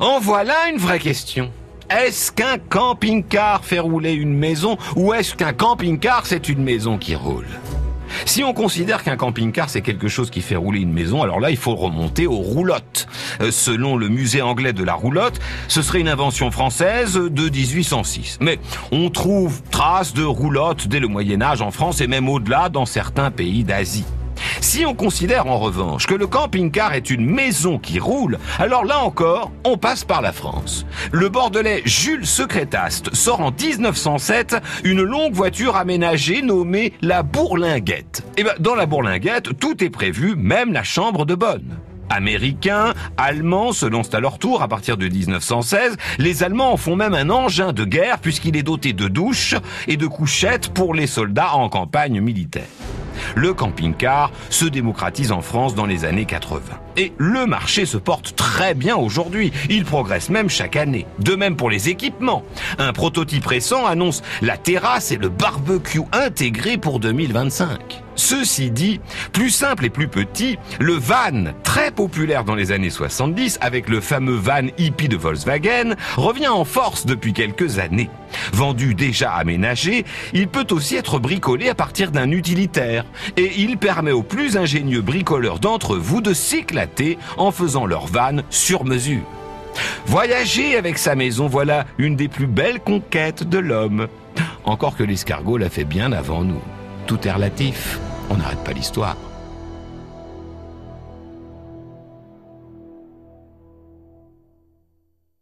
En voilà une vraie question. Est-ce qu'un camping-car fait rouler une maison ou est-ce qu'un camping-car c'est une maison qui roule? Si on considère qu'un camping-car c'est quelque chose qui fait rouler une maison, alors là il faut remonter aux roulottes. Euh, selon le musée anglais de la roulotte, ce serait une invention française de 1806. Mais on trouve traces de roulottes dès le Moyen Âge en France et même au-delà dans certains pays d'Asie. Si on considère en revanche que le camping-car est une maison qui roule, alors là encore, on passe par la France. Le bordelais Jules Secrétaste sort en 1907 une longue voiture aménagée nommée la Bourlinguette. Et eh ben, dans la Bourlinguette, tout est prévu, même la chambre de bonne. Américains, Allemands se lancent à leur tour à partir de 1916. Les Allemands en font même un engin de guerre puisqu'il est doté de douches et de couchettes pour les soldats en campagne militaire le camping-car se démocratise en France dans les années 80. Et le marché se porte très bien aujourd'hui. Il progresse même chaque année. De même pour les équipements. Un prototype récent annonce la terrasse et le barbecue intégré pour 2025. Ceci dit, plus simple et plus petit, le van, très populaire dans les années 70 avec le fameux van hippie de Volkswagen, revient en force depuis quelques années. Vendu déjà aménagé, il peut aussi être bricolé à partir d'un utilitaire et il permet aux plus ingénieux bricoleurs d'entre vous de s'éclater en faisant leur van sur mesure. Voyager avec sa maison, voilà une des plus belles conquêtes de l'homme. Encore que l'escargot l'a fait bien avant nous. Tout est relatif, on n'arrête pas l'histoire.